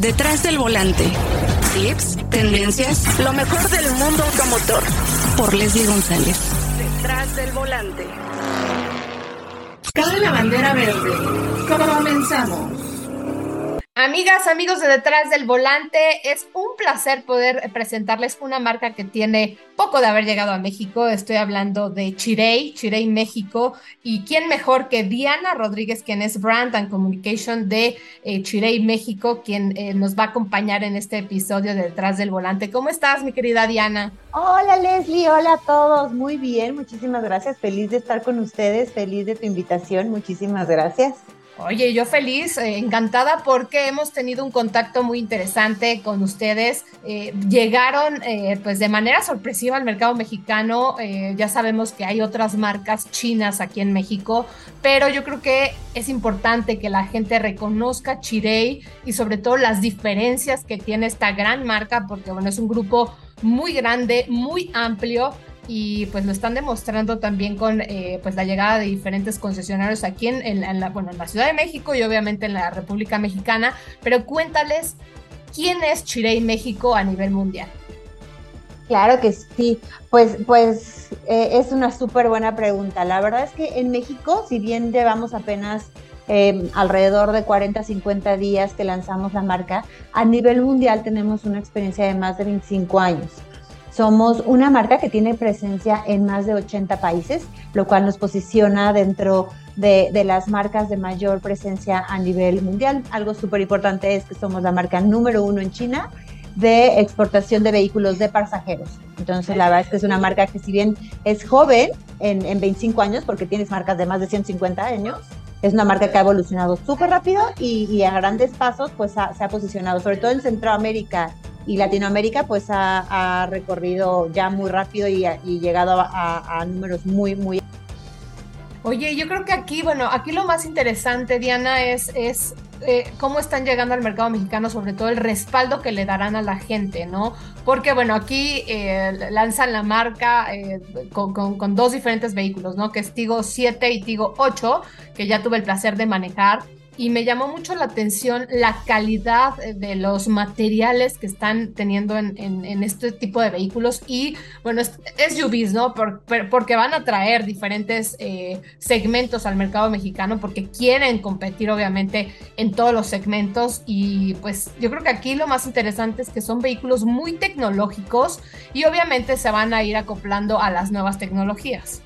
Detrás del volante. Tips, tendencias, lo mejor del mundo automotor. Por Leslie González. Detrás del volante. Cabe la bandera verde. Comenzamos. Amigas, amigos de detrás del volante, es un placer poder presentarles una marca que tiene poco de haber llegado a México. Estoy hablando de Chirey, Chirey México. ¿Y quién mejor que Diana Rodríguez, quien es Brand and Communication de eh, Chirey México, quien eh, nos va a acompañar en este episodio de Detrás del Volante? ¿Cómo estás, mi querida Diana? Hola, Leslie. Hola a todos. Muy bien, muchísimas gracias. Feliz de estar con ustedes, feliz de tu invitación. Muchísimas gracias. Oye, yo feliz, eh, encantada porque hemos tenido un contacto muy interesante con ustedes. Eh, llegaron eh, pues de manera sorpresiva al mercado mexicano. ya sabemos que hay otras marcas chinas aquí en México, pero yo creo que es importante que la gente reconozca Chirei y sobre todo las diferencias que tiene esta gran marca, porque bueno, es un grupo muy grande, muy amplio y pues lo están demostrando también con eh, pues la llegada de diferentes concesionarios aquí en, la, bueno, en la Ciudad de México y obviamente en la República Mexicana, pero cuéntales quién es Chirey México a nivel mundial. Claro que sí, pues, pues eh, es una súper buena pregunta. La verdad es que en México, si bien llevamos apenas eh, alrededor de 40, 50 días que lanzamos la marca, a nivel mundial tenemos una experiencia de más de 25 años. Somos una marca que tiene presencia en más de 80 países, lo cual nos posiciona dentro de, las marcas de mayor presencia a nivel mundial. Algo súper importante es que somos la marca número uno en China de exportación de vehículos de pasajeros. Entonces, la verdad es que es una marca que si bien es joven en, 25 años, porque tienes marcas de más de 150 años, es una marca que ha evolucionado súper rápido y, a grandes pasos pues se ha posicionado, sobre todo en Centroamérica y Latinoamérica pues ha, recorrido ya muy rápido y, llegado a, números muy, muy... Oye, yo creo que aquí, bueno, aquí lo más interesante, Diana, es, es eh, cómo están llegando al mercado mexicano, sobre todo el respaldo que le darán a la gente, ¿no? Porque, bueno, aquí eh, lanzan la marca eh, con, con, con, dos diferentes vehículos, ¿no? Que es Tigo 7 y Tigo 8, que ya tuve el placer de manejar y me llamó mucho la atención la calidad de los materiales que están teniendo en, este tipo de vehículos y bueno, es, SUVs, ¿no? porque van a traer diferentes eh, segmentos al mercado mexicano porque quieren competir obviamente en todos los segmentos y pues yo creo que aquí lo más interesante es que son vehículos muy tecnológicos y obviamente se van a ir acoplando a las nuevas tecnologías.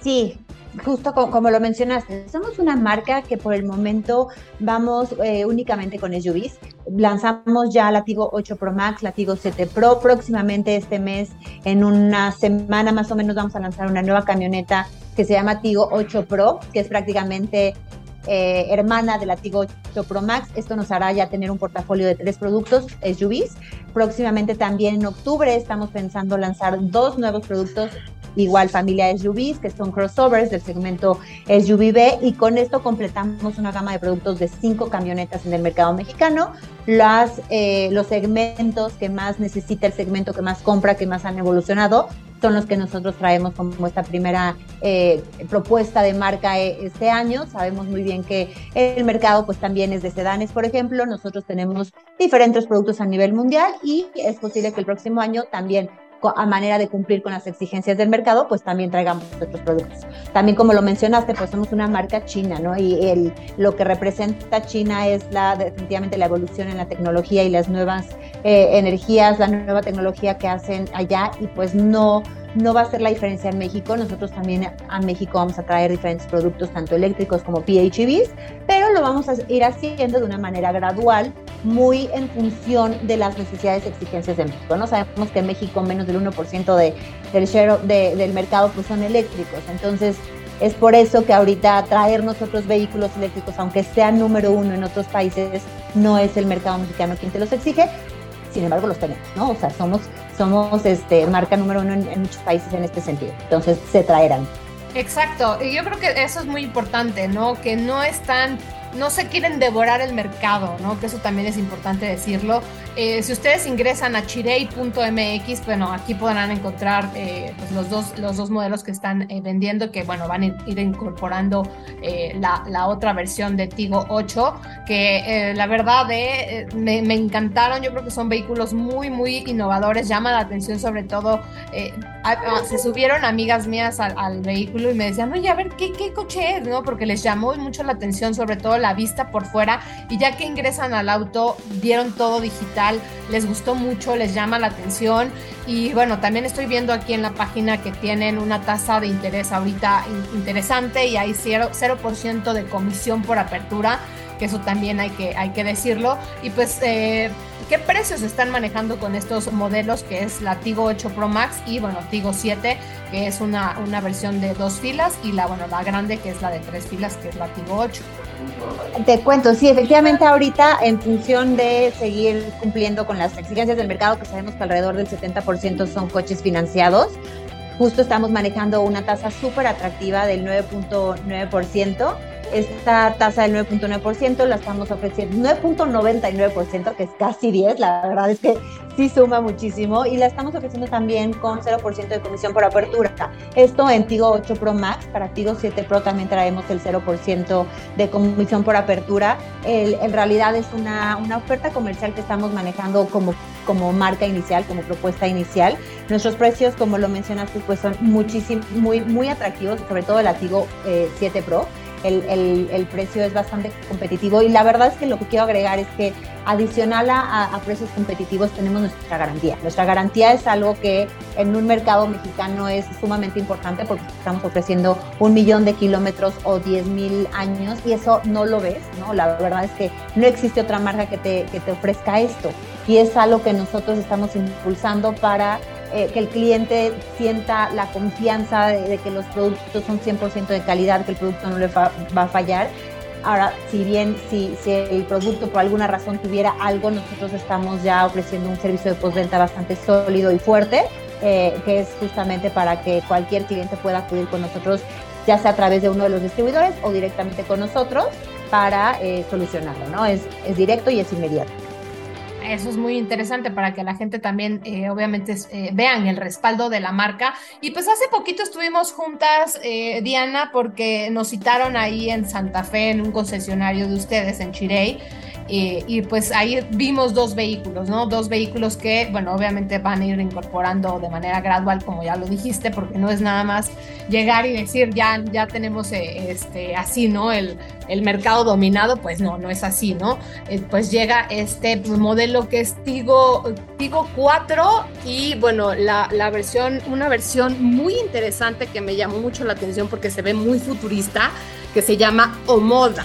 Sí, justo como, lo mencionaste, somos una marca que por el momento vamos eh, únicamente con SUVs. Lanzamos ya Latigo 8 Pro Max, Latigo 7 Pro. Próximamente este mes, en una semana más o menos, vamos a lanzar una nueva camioneta que se llama Tigo 8 Pro, que es prácticamente eh, hermana de la Tigo 8 Pro Max. Esto nos hará ya tener un portafolio de tres productos SUVs. Próximamente también en octubre estamos pensando lanzar dos nuevos productos igual familia SUVs, que son crossovers del segmento SUV y con esto completamos una gama de productos de cinco camionetas en el mercado mexicano. Las, eh, los segmentos que más necesita el segmento que más compra, que más han evolucionado, son los que nosotros traemos como esta primera eh, propuesta de marca eh, este año. Sabemos muy bien que el mercado pues también es de sedanes, por ejemplo. Nosotros tenemos diferentes productos a nivel mundial y es posible que el próximo año también a manera de cumplir con las exigencias del mercado, pues también traigamos otros productos. También como lo mencionaste, pues somos una marca china, ¿no? Y el, lo que representa China es la, definitivamente la evolución en la tecnología y las nuevas eh, energías, la nueva tecnología que hacen allá y pues no no va a ser la diferencia en México. Nosotros también a México vamos a traer diferentes productos, tanto eléctricos como PHEVs, pero lo vamos a ir haciendo de una manera gradual, muy en función de las necesidades y exigencias de México. ¿no? Sabemos que en México menos del 1% de, del, share del mercado pues, son eléctricos. Entonces, es por eso que ahorita traer nosotros vehículos eléctricos, aunque sea número uno en otros países, no es el mercado mexicano quien te los exige, sin embargo los tenemos, ¿no? O sea, somos, somos este, marca número uno en, muchos países en este sentido. Entonces se traerán. Exacto, y yo creo que eso es muy importante, ¿no? Que no están no se quieren devorar el mercado, ¿no? Que eso también es importante decirlo. Eh, si ustedes ingresan a chirei.mx, bueno, aquí podrán encontrar eh, pues los, dos, los dos modelos que están eh, vendiendo, que bueno, van a ir incorporando la, la, otra versión de Tigo 8, que la verdad me, me, encantaron, yo creo que son vehículos muy, muy innovadores, llama la atención sobre todo, se subieron amigas mías al, vehículo y me decían, oye, a ver, ¿qué, ¿qué coche es? ¿no? Porque les llamó mucho la atención, sobre todo la vista por fuera, y ya que ingresan al auto, vieron todo digital, les gustó mucho, les llama la atención, y bueno, también estoy viendo aquí en la página que tienen una tasa de interés ahorita interesante y hay 0%, 0 de comisión por apertura que eso también hay que, hay que decirlo. Y pues, eh, ¿qué precios están manejando con estos modelos? Que es la Tigo 8 Pro Max y, bueno, Tigo 7, que es una, una versión de dos filas, y la, bueno, la grande, que es la de tres filas, que es la Tigo 8. Te cuento, sí, efectivamente ahorita en función de seguir cumpliendo con las exigencias del mercado, que sabemos que alrededor del 70% son coches financiados, justo estamos manejando una tasa súper atractiva del 9.9% esta tasa del 9.9% la estamos ofreciendo 9.99%, que es casi 10, la verdad es que sí suma muchísimo, y la estamos ofreciendo también con 0% de comisión por apertura. Esto en Tigo 8 Pro Max, para Tigo 7 Pro también traemos el 0% de comisión por apertura. en realidad es una, una oferta comercial que estamos manejando como como marca inicial, como propuesta inicial. Nuestros precios, como lo mencionaste, pues son muchísimo, muy, muy atractivos, sobre todo el Tigo 7 eh, Pro el, precio es bastante competitivo y la verdad es que lo que quiero agregar es que adicional a, precios competitivos tenemos nuestra garantía. Nuestra garantía es algo que en un mercado mexicano es sumamente importante porque estamos ofreciendo un millón de kilómetros o 10 mil años y eso no lo ves, ¿no? La verdad es que no existe otra marca que te, que te ofrezca esto y es algo que nosotros estamos impulsando para eh, que el cliente sienta la confianza de, que los productos son 100% de calidad, que el producto no le va, a fallar. Ahora, si bien si, si, el producto por alguna razón tuviera algo, nosotros estamos ya ofreciendo un servicio de postventa bastante sólido y fuerte, eh, que es justamente para que cualquier cliente pueda acudir con nosotros, ya sea a través de uno de los distribuidores o directamente con nosotros para eh, solucionarlo, ¿no? Es, es directo y es inmediato eso es muy interesante para que la gente también, eh, obviamente, eh, vean el respaldo de la marca. Y pues hace poquito estuvimos juntas, eh, Diana, porque nos citaron ahí en Santa Fe, en un concesionario de ustedes, en Chirey. Y pues ahí vimos dos vehículos, ¿no? Dos vehículos que, bueno, obviamente van a ir incorporando de manera gradual, como ya lo dijiste, porque no es nada más llegar y decir, ya, ya tenemos este, así, ¿no? El, el mercado dominado, pues no, no es así, ¿no? Eh, pues llega este modelo que es Tigo, Tigo 4 y bueno, la, la, versión, una versión muy interesante que me llamó mucho la atención porque se ve muy futurista, que se llama Omoda.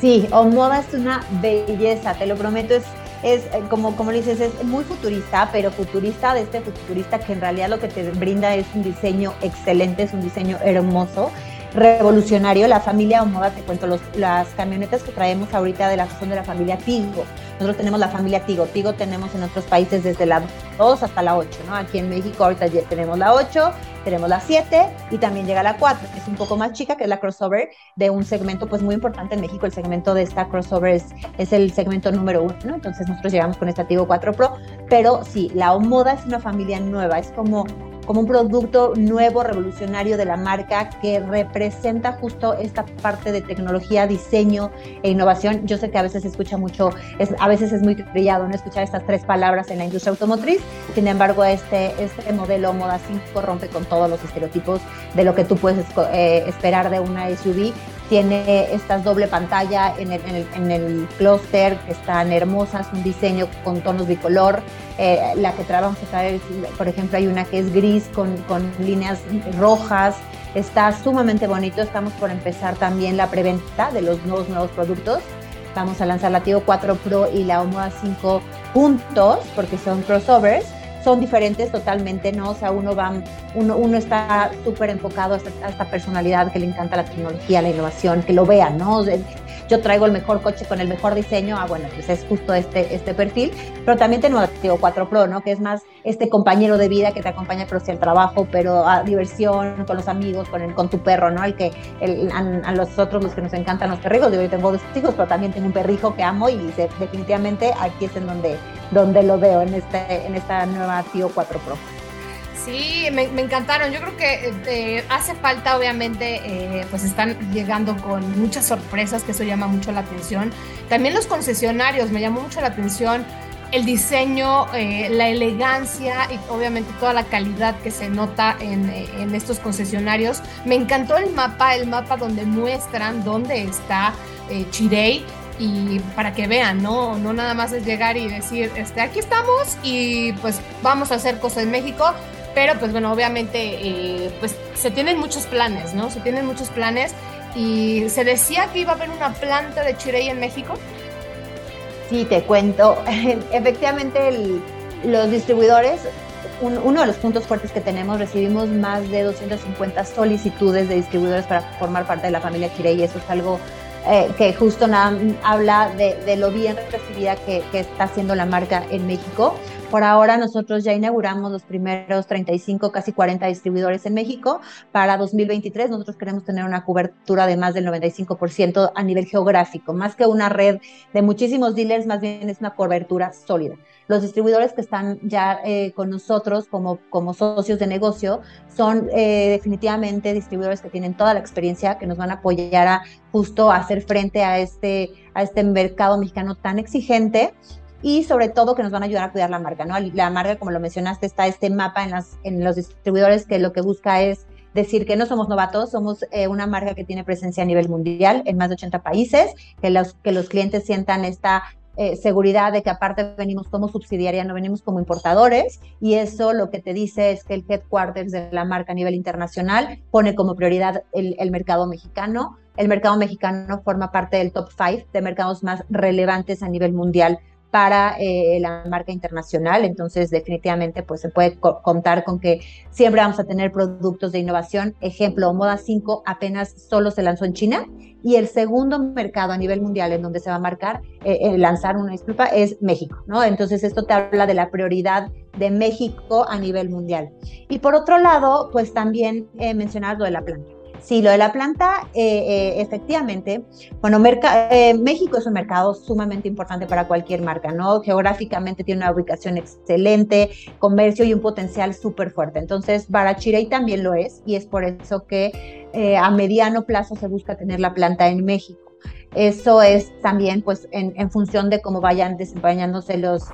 Sí, Omoda es una belleza, te lo prometo, es es eh, como, como dices, es muy futurista, pero futurista de este futurista que en realidad lo que te brinda es un diseño excelente, es un diseño hermoso revolucionario. La familia Omoda, te cuento, los, las camionetas que traemos ahorita de la son de la familia Tigo. Nosotros tenemos la familia Tigo. Tigo tenemos en otros países desde la 2 hasta la 8, ¿no? Aquí en México ahorita ya tenemos la 8, tenemos la 7 y también llega la 4, que es un poco más chica, que es la crossover de un segmento pues muy importante en México. El segmento de esta crossover es, es el segmento número 1, ¿no? Entonces nosotros llegamos con esta Tigo 4 Pro, pero sí, la Omoda es una familia nueva, es como como un producto nuevo, revolucionario de la marca que representa justo esta parte de tecnología, diseño e innovación. Yo sé que a veces se escucha mucho, a veces es muy trillado no escuchar estas tres palabras en la industria automotriz, sin embargo este, este modelo Moda 5 rompe con todos los estereotipos de lo que tú puedes eh, esperar de una SUV tiene esta doble pantalla en el, en el, en clúster que están hermosas, un diseño con tonos bicolor. Eh, la que vamos a por ejemplo, hay una que es gris con, con líneas rojas. Está sumamente bonito. Estamos por empezar también la preventa de los nuevos nuevos productos. Vamos a lanzar la Tigo 4 Pro y la Omoda 5 juntos porque son crossovers son diferentes totalmente, ¿no? O sea, uno va, uno, uno está súper enfocado a esta, personalidad que le encanta la tecnología, la innovación, que lo vean, ¿no? yo traigo el mejor coche con el mejor diseño, ah, bueno, pues es justo este, este perfil, pero también tenemos Latigo 4 Pro, ¿no? Que es más este compañero de vida que te acompaña pero sí al trabajo, pero a diversión, con los amigos, con, el, con tu perro, ¿no? El que el, a, los otros los que nos encantan los perrijos, yo tengo dos hijos, pero también tengo un perrijo que amo y definitivamente aquí es en donde, donde lo veo, en, este, en esta nueva Tío 4 Pro. Sí, me, encantaron. Yo creo que eh, hace falta, obviamente, eh, pues están llegando con muchas sorpresas, que eso llama mucho la atención. También los concesionarios, me llamó mucho la atención el diseño, eh, la elegancia y obviamente toda la calidad que se nota en, en, estos concesionarios. Me encantó el mapa, el mapa donde muestran dónde está Chirey y para que vean, ¿no? No nada más es llegar y decir, este, aquí estamos y pues vamos a hacer cosas en México, pero pues bueno, obviamente eh, pues se tienen muchos planes, ¿no? Se tienen muchos planes y se decía que iba a haber una planta de Chirey en México. Sí, te cuento. Efectivamente, los distribuidores, uno de los puntos fuertes que tenemos, recibimos más de 250 solicitudes de distribuidores para formar parte de la familia Chirey y eso es algo eh, que justo habla de, lo bien recibida que, está haciendo la marca en México. Por ahora nosotros ya inauguramos los primeros 35, casi 40 distribuidores en México. Para 2023 nosotros queremos tener una cobertura de más del 95% a nivel geográfico, más que una red de muchísimos dealers, más bien es una cobertura sólida. Los distribuidores que están ya eh, con nosotros como, como socios de negocio son eh, definitivamente distribuidores que tienen toda la experiencia, que nos van a apoyar a justo hacer frente a este, a este mercado mexicano tan exigente y sobre todo que nos van a ayudar a cuidar la marca, ¿no? La marca, como lo mencionaste, está este mapa en, las, en los distribuidores que lo que busca es decir que no somos novatos, somos eh, una marca que tiene presencia a nivel mundial en más de 80 países, que los, que los clientes sientan esta eh, seguridad de que aparte venimos como subsidiaria, no venimos como importadores, y eso lo que te dice es que el headquarters de la marca a nivel internacional pone como prioridad el, el mercado mexicano. El mercado mexicano forma parte del top five de mercados más relevantes a nivel mundial para eh, la marca internacional. Entonces, definitivamente, pues se puede contar con que siempre vamos a tener productos de innovación. Ejemplo, Moda 5 apenas solo se lanzó en China y el segundo mercado a nivel mundial en donde se va a marcar, eh, eh, lanzar una disculpa, es México, ¿no? Entonces, esto te habla de la prioridad de México a nivel mundial. Y por otro lado, pues también mencionar lo de la planta. Sí, lo de la planta, eh, eh, efectivamente, bueno, eh, México es un mercado sumamente importante para cualquier marca, ¿no? Geográficamente tiene una ubicación excelente, comercio y un potencial súper fuerte. Entonces, Barachirey también lo es y es por eso que a mediano plazo se busca tener la planta en México. Eso es también, pues, en, en función de cómo vayan desempeñándose los,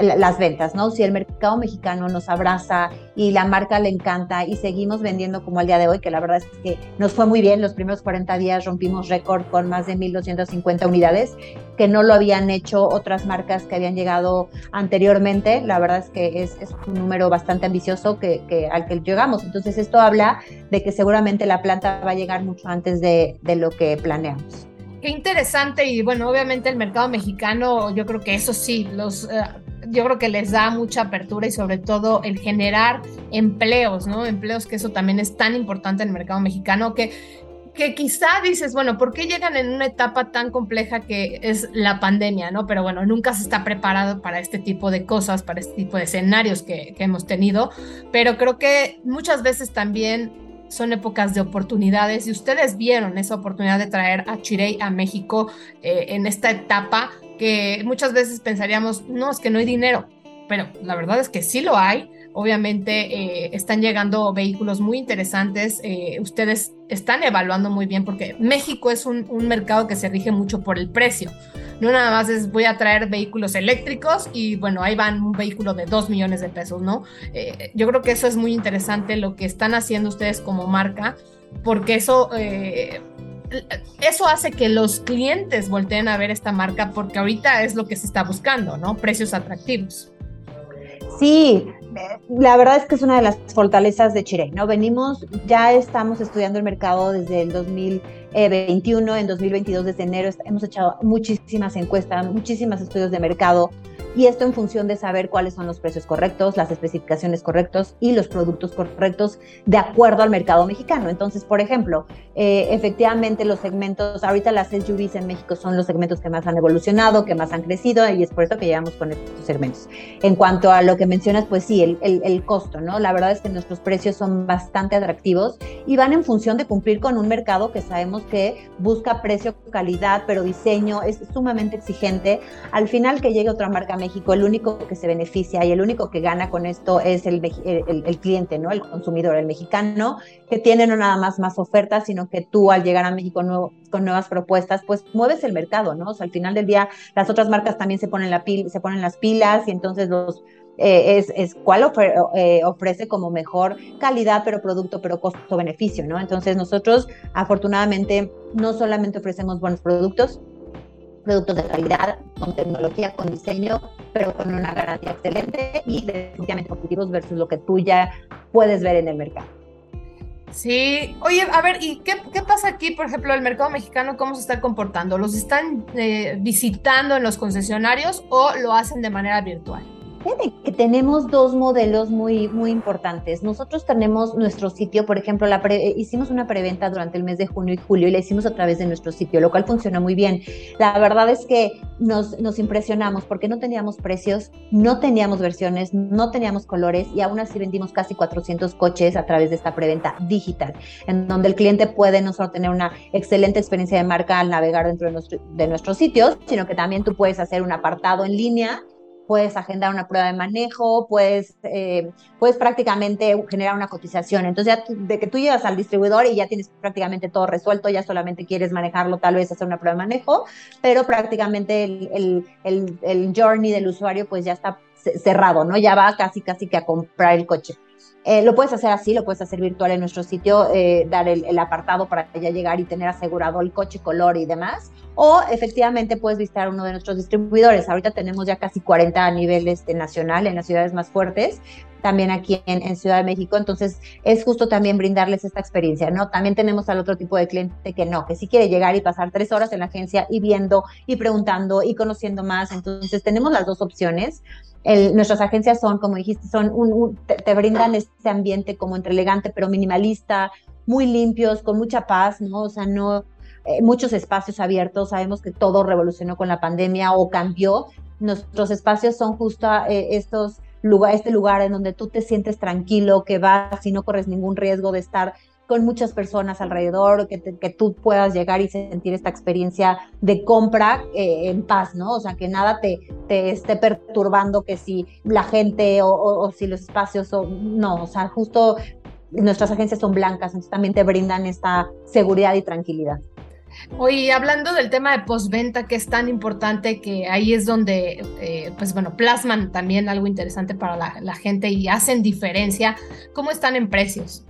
las ventas, ¿no? Si el mercado mexicano nos abraza y la marca le encanta y seguimos vendiendo como el día de hoy, que la verdad es que nos fue muy bien, los primeros 40 días rompimos récord con más de 1.250 unidades, que no lo habían hecho otras marcas que habían llegado anteriormente, la verdad es que es, un número bastante ambicioso al que llegamos, entonces esto habla de que seguramente la planta va a llegar mucho antes de, de lo que planeamos. Qué interesante y bueno, obviamente el mercado mexicano, yo creo que eso sí, los eh, yo creo que les da mucha apertura y sobre todo el generar empleos, ¿no? Empleos que eso también es tan importante en el mercado mexicano que que quizá dices, bueno, ¿por qué llegan en una etapa tan compleja que es la pandemia, no? Pero bueno, nunca se está preparado para este tipo de cosas, para este tipo de escenarios que, que hemos tenido, pero creo que muchas veces también son épocas de oportunidades y ustedes vieron esa oportunidad de traer a Chirey a México eh, en esta etapa que muchas veces pensaríamos, no, es que no hay dinero, pero la verdad es que sí lo hay. Obviamente eh, están llegando vehículos muy interesantes, eh, ustedes están evaluando muy bien porque México es un, mercado que se rige mucho por el precio. No nada más es voy a traer vehículos eléctricos y bueno, ahí van un vehículo de 2 millones de pesos, ¿no? Eh, yo creo que eso es muy interesante lo que están haciendo ustedes como marca porque eso eso hace que los clientes volteen a ver esta marca porque ahorita es lo que se está buscando, ¿no? Precios atractivos. Sí, la verdad es que es una de las fortalezas de Chile, ¿no? Venimos, ya estamos estudiando el mercado desde el 2021, en 2022, desde enero, hemos echado muchísimas encuestas, muchísimos estudios de mercado, y esto en función de saber cuáles son los precios correctos, las especificaciones correctos y los productos correctos de acuerdo al mercado mexicano. Entonces, por ejemplo, Eh, efectivamente, los segmentos, ahorita las SUVs en México son los segmentos que más han evolucionado, que más han crecido y es por eso que llegamos con estos segmentos. En cuanto a lo que mencionas, pues sí, el, el, costo, ¿no? La verdad es que nuestros precios son bastante atractivos y van en función de cumplir con un mercado que sabemos que busca precio, calidad, pero diseño, es sumamente exigente. Al final que llegue otra marca a México, el único que se beneficia y el único que gana con esto es el, el, el cliente, ¿no? El consumidor, el mexicano, que tiene no nada más más ofertas, sino que tú al llegar a México con nuevas propuestas, pues mueves el mercado, ¿no? O sea, al final del día las otras marcas también se ponen, la pil, se ponen las pilas y entonces los... Eh, es, cuál eh, ofrece como mejor calidad, pero producto, pero costo-beneficio, ¿no? Entonces nosotros afortunadamente no solamente ofrecemos buenos productos, productos de calidad, con tecnología, con diseño, pero con una garantía excelente y definitivamente competitivos versus lo que tú ya puedes ver en el mercado. Sí, oye, a ver, ¿y qué, pasa aquí, por ejemplo, el mercado mexicano, cómo se está comportando? ¿Los están eh, visitando en los concesionarios o lo hacen de manera virtual? Que tenemos dos modelos muy, muy importantes. Nosotros tenemos nuestro sitio, por ejemplo, la hicimos una preventa durante el mes de junio y julio y la hicimos a través de nuestro sitio, lo cual funciona muy bien. La verdad es que nos, nos impresionamos porque no teníamos precios, no teníamos versiones, no teníamos colores y aún así vendimos casi 400 coches a través de esta preventa digital, en donde el cliente puede no solo tener una excelente experiencia de marca al navegar dentro de, nuestro, de nuestros sitios, sino que también tú puedes hacer un apartado en línea puedes agendar una prueba de manejo, puedes, eh, puedes prácticamente generar una cotización. Entonces, ya de que tú llegas al distribuidor y ya tienes prácticamente todo resuelto, ya solamente quieres manejarlo, tal vez hacer una prueba de manejo, pero prácticamente el, el, el, journey del usuario pues ya está cerrado, ¿no? Ya va casi, casi que a comprar el coche. Eh, lo puedes hacer así, lo puedes hacer virtual en nuestro sitio, eh, dar el, apartado para ya llegar y tener asegurado el coche, color y demás. O efectivamente puedes visitar uno de nuestros distribuidores. Ahorita tenemos ya casi 40 a nivel nacional en las ciudades más fuertes, también aquí en, en, Ciudad de México. Entonces es justo también brindarles esta experiencia, ¿no? También tenemos al otro tipo de cliente que no, que sí quiere llegar y pasar tres horas en la agencia y viendo y preguntando y conociendo más. Entonces tenemos las dos opciones nuestras agencias son, como dijiste, son un, te, brindan este ambiente como entre elegante pero minimalista, muy limpios, con mucha paz, ¿no? O sea, no eh, muchos espacios abiertos. Sabemos que todo revolucionó con la pandemia o cambió. Nuestros espacios son justo eh, estos lugar, este lugar en donde tú te sientes tranquilo, que vas y no corres ningún riesgo de estar con muchas personas alrededor, que, que tú puedas llegar y sentir esta experiencia de compra eh, en paz, ¿no? O sea, que nada te, te esté perturbando, que si la gente o, si los espacios son, no, o sea, justo nuestras agencias son blancas, entonces también te brindan esta seguridad y tranquilidad. Oye, hablando del tema de postventa, que es tan importante, que ahí es donde, eh, pues bueno, plasman también algo interesante para la, la, gente y hacen diferencia, ¿cómo están en precios?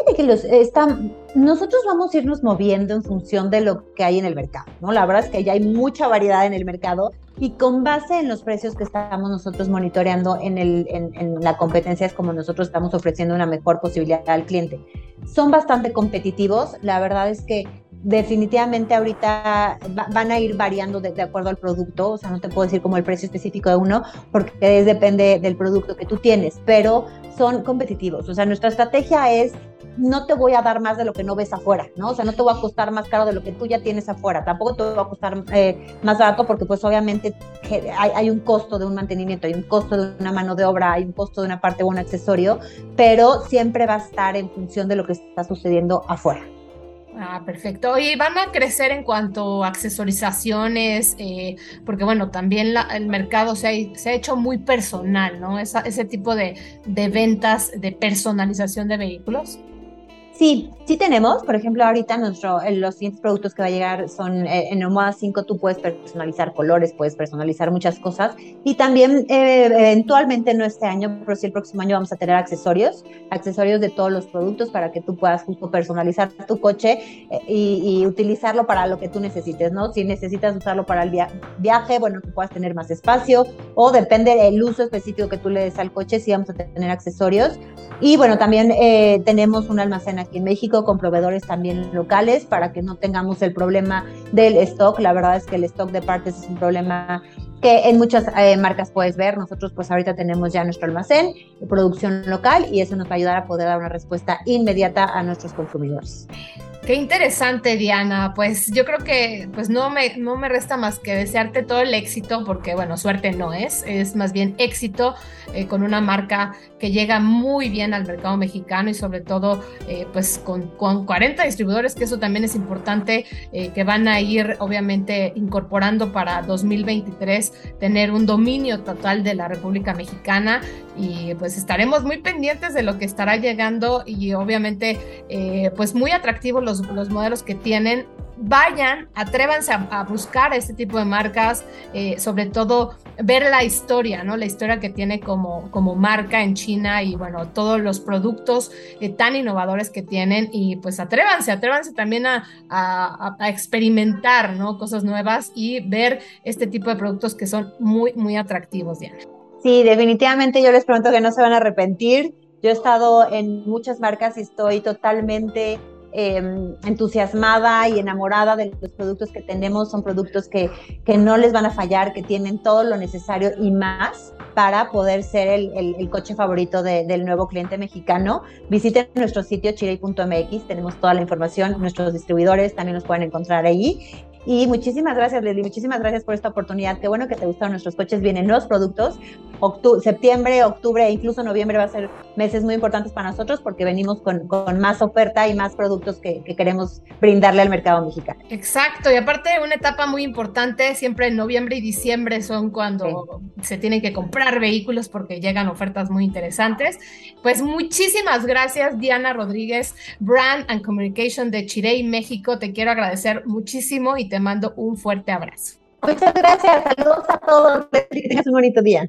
Fíjate que los están, nosotros vamos a irnos moviendo en función de lo que hay en el mercado, ¿no? La verdad es que ya hay mucha variedad en el mercado y con base en los precios que estamos nosotros monitoreando en, el, en, la competencia es como nosotros estamos ofreciendo una mejor posibilidad al cliente. Son bastante competitivos, la verdad es que definitivamente ahorita van a ir variando de, acuerdo al producto, o sea, no te puedo decir como el precio específico de uno, porque es, depende del producto que tú tienes, pero son competitivos, o sea, nuestra estrategia es no te voy a dar más de lo que no ves afuera, ¿no? O sea, no te voy a costar más caro de lo que tú ya tienes afuera, tampoco te va a costar eh, más barato porque pues obviamente hay, hay, un costo de un mantenimiento, hay un costo de una mano de obra, hay un costo de una parte o un accesorio, pero siempre va a estar en función de lo que está sucediendo afuera. Ah, perfecto. Y van a crecer en cuanto a accesorizaciones, eh, porque bueno, también el mercado se ha, se ha, hecho muy personal, ¿no? ese tipo de, de ventas de personalización de vehículos. Sí, sí tenemos. Por ejemplo, ahorita nuestro, los siguientes productos que va a llegar son eh, en Omoda 5 tú puedes personalizar colores, puedes personalizar muchas cosas. Y también eh, eventualmente no este año, pero sí el próximo año vamos a tener accesorios, accesorios de todos los productos para que tú puedas justo personalizar tu coche eh, y, utilizarlo para lo que tú necesites, ¿no? Si necesitas usarlo para el viaje, bueno, que puedas tener más espacio o depende del uso específico que tú le des al coche, sí vamos a tener accesorios. Y bueno, también tenemos un almacén aquí en México con proveedores también locales para que no tengamos el problema del stock. La verdad es que el stock de partes es un problema que en muchas eh, marcas puedes ver. Nosotros pues ahorita tenemos ya nuestro almacén producción local y eso nos va a ayudar a poder dar una respuesta inmediata a nuestros consumidores. Qué interesante, Diana. Pues yo creo que pues no me, no me resta más que desearte todo el éxito, porque bueno, suerte no es, es más bien éxito eh, con una marca que llega muy bien al mercado mexicano y sobre todo eh, pues con, con, 40 distribuidores, que eso también es importante, eh, que van a ir obviamente incorporando para 2023 tener un dominio total de la República Mexicana y pues estaremos muy pendientes de lo que estará llegando y obviamente pues muy atractivos los, los modelos que tienen vayan, atrévanse a, buscar este tipo de marcas, eh, sobre todo ver la historia, ¿no? La historia que tiene como, como marca en China y bueno, todos los productos eh, tan innovadores que tienen y pues atrévanse, atrévanse también a, experimentar, ¿no? Cosas nuevas y ver este tipo de productos que son muy, muy atractivos, Diana. Sí, definitivamente yo les pregunto que no se van a arrepentir. Yo he estado en muchas marcas y estoy totalmente Em, entusiasmada y enamorada de los productos que tenemos. Son productos que, que, no les van a fallar, que tienen todo lo necesario y más para poder ser el, el, coche favorito del nuevo cliente mexicano. Visiten nuestro sitio chirey.mx, tenemos toda la información, nuestros distribuidores también nos pueden encontrar ahí y muchísimas gracias, Leslie, muchísimas gracias por esta oportunidad. Qué bueno que te gustaron nuestros coches. Vienen los productos. Septiembre, octubre e incluso noviembre va a ser meses muy importantes para nosotros porque venimos con, con más oferta y más productos que, que, queremos brindarle al mercado mexicano. Exacto, y aparte una etapa muy importante, siempre en noviembre y diciembre son cuando se tienen que comprar vehículos porque llegan ofertas muy interesantes. Pues muchísimas gracias, Diana Rodríguez, Brand and Communication de Chirey, México. Te quiero agradecer muchísimo y te mando un fuerte abrazo. Muchas gracias, saludos a todos, que tengas un bonito día.